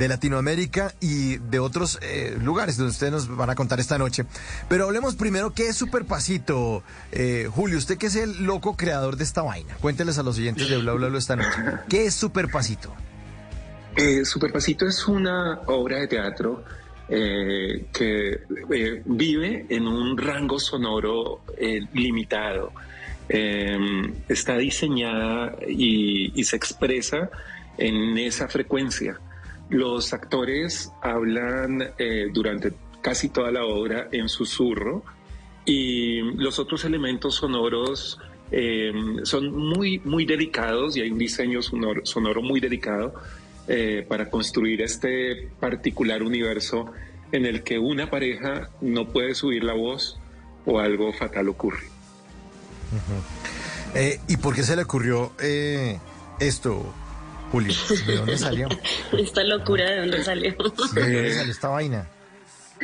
de Latinoamérica y de otros eh, lugares donde ustedes nos van a contar esta noche. Pero hablemos primero, ¿qué es Superpasito? Eh, Julio, usted que es el loco creador de esta vaina, cuénteles a los oyentes de Bla Bla Bla esta noche. ¿Qué es Superpasito? Eh, es una obra de teatro eh, que eh, vive en un rango sonoro limitado. está diseñada y, se expresa en esa frecuencia. Los actores hablan durante casi toda la obra en susurro y los otros elementos sonoros son muy, muy delicados y hay un diseño sonoro, sonoro muy delicado eh, para construir este particular universo en el que una pareja no puede subir la voz o algo fatal ocurre. eh, ¿Y por qué se le ocurrió eh, esto, Julio? ¿De dónde salió? Esta locura, ¿de dónde salió? ¿De dónde salió esta vaina?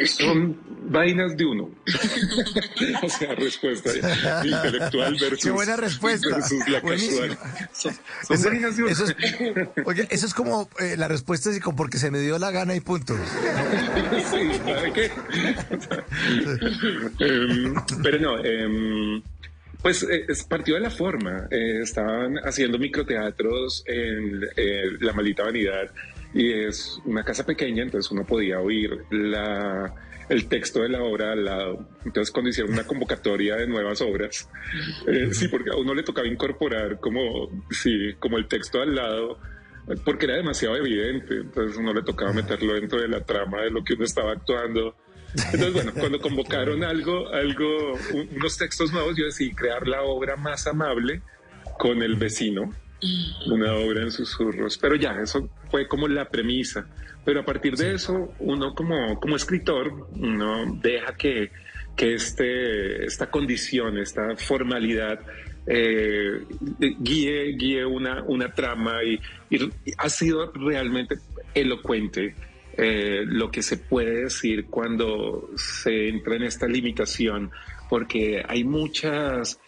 Son vainas de uno. o sea, respuesta intelectual versus, Qué buena respuesta. versus la casual. Son, son Eso, vainas de uno. eso es, oye, eso es como eh, la respuesta es como porque se me dio la gana y punto. Sí, ¿sabe qué? Em, pero no, em, pues eh, partió de la forma. Eh, estaban haciendo microteatros en eh, La Maldita Vanidad y es una casa pequeña, entonces uno podía oír la, el texto de la obra al lado. Entonces cuando hicieron una convocatoria de nuevas obras, eh, sí, porque a uno le tocaba incorporar como, sí, como el texto al lado porque era demasiado evidente, entonces uno le tocaba meterlo dentro de la trama de lo que uno estaba actuando. Entonces, bueno, cuando convocaron algo, algo, un- unos textos nuevos, yo decidí crear la obra más amable con el vecino, una obra en susurros. Pero ya, eso fue como la premisa. Pero a partir de eso, uno como, como escritor, uno deja que, que este, esta condición, esta formalidad, eh, guíe, guíe una, una trama y, y ha sido realmente elocuente eh, lo que se puede decir cuando se entra en esta limitación, porque hay muchas,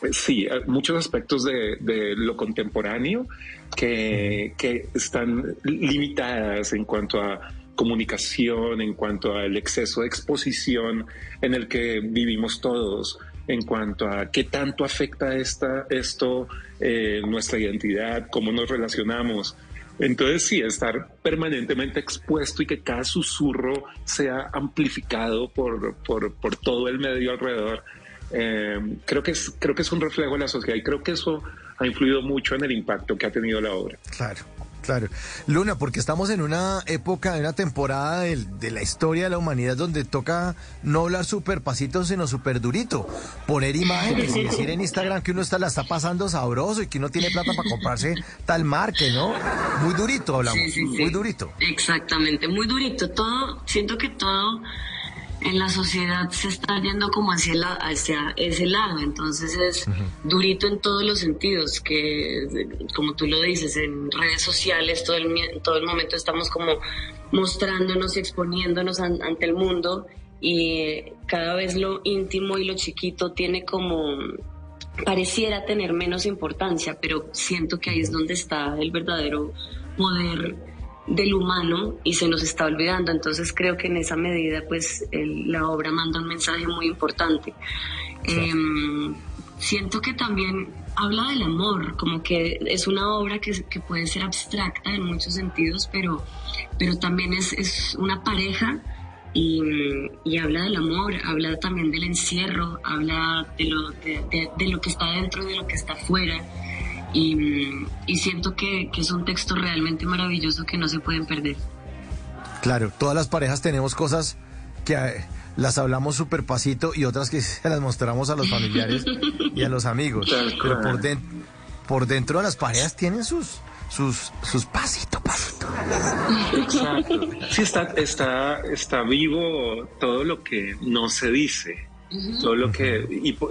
pues sí, eh, muchos aspectos de, de lo contemporáneo que, que están limitadas en cuanto a comunicación, en cuanto al exceso de exposición en el que vivimos todos, en cuanto a qué tanto afecta esta, esto eh, nuestra identidad, cómo nos relacionamos. Entonces sí, estar permanentemente expuesto y que cada susurro sea amplificado por, por, todo el medio alrededor, eh, creo, que es, creo que es un reflejo de la sociedad y creo que eso ha influido mucho en el impacto que ha tenido la obra. Claro, claro. Luna, porque estamos en una época, en una temporada del- de, la historia de la humanidad donde toca no hablar súper pasito, sino súper durito. Poner imágenes y decir en Instagram que uno está, la está pasando sabroso y que uno tiene plata para comprarse tal marque, ¿no? Muy durito hablamos, Sí, sí, sí. muy durito. Exactamente, muy durito. Todo, siento que todo en la sociedad se está yendo como hacia, la- hacia ese lado. Entonces es durito en todos los sentidos, que como tú lo dices, en redes sociales todo el, todo el momento estamos como mostrándonos y exponiéndonos an- ante el mundo y cada vez lo íntimo y lo chiquito tiene como pareciera tener menos importancia, pero siento que ahí es donde está el verdadero poder del humano y se nos está olvidando. Entonces creo que en esa medida pues el- la obra manda un mensaje muy importante. Em, siento que también habla del amor, como que es una obra que, que puede ser abstracta en muchos sentidos, pero, pero también es, es una pareja y, y habla del amor, habla también del encierro, habla de lo, de, de- de lo que está dentro y de lo que está afuera. Y, y siento que, que es un texto realmente maravilloso que no se pueden perder. Claro, todas las parejas tenemos cosas que eh, las hablamos súper pasito y otras que se las mostramos a los familiares y a los amigos. Pero por, den- por dentro de las parejas tienen sus, sus, sus pasito, pasito. Exacto. Sí, está, está, está vivo todo lo que no se dice, todo lo que... y po-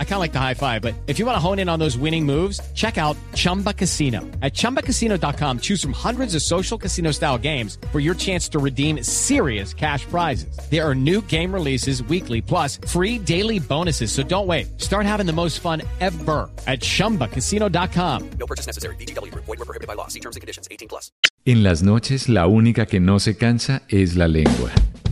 I kind of like the high five, but if you want to hone in on those winning moves, check out Chumba Casino. At chumbacasino.com, choose from hundreds of social casino style games for your chance to redeem serious cash prizes. There are new game releases weekly, plus free daily bonuses. So don't wait. Start having the most fun ever at chumbacasino.com. No purchase necessary. BGW. Void were prohibited by law. See terms and conditions. 18 plus. En las noches, la única que no se cansa es la lengua.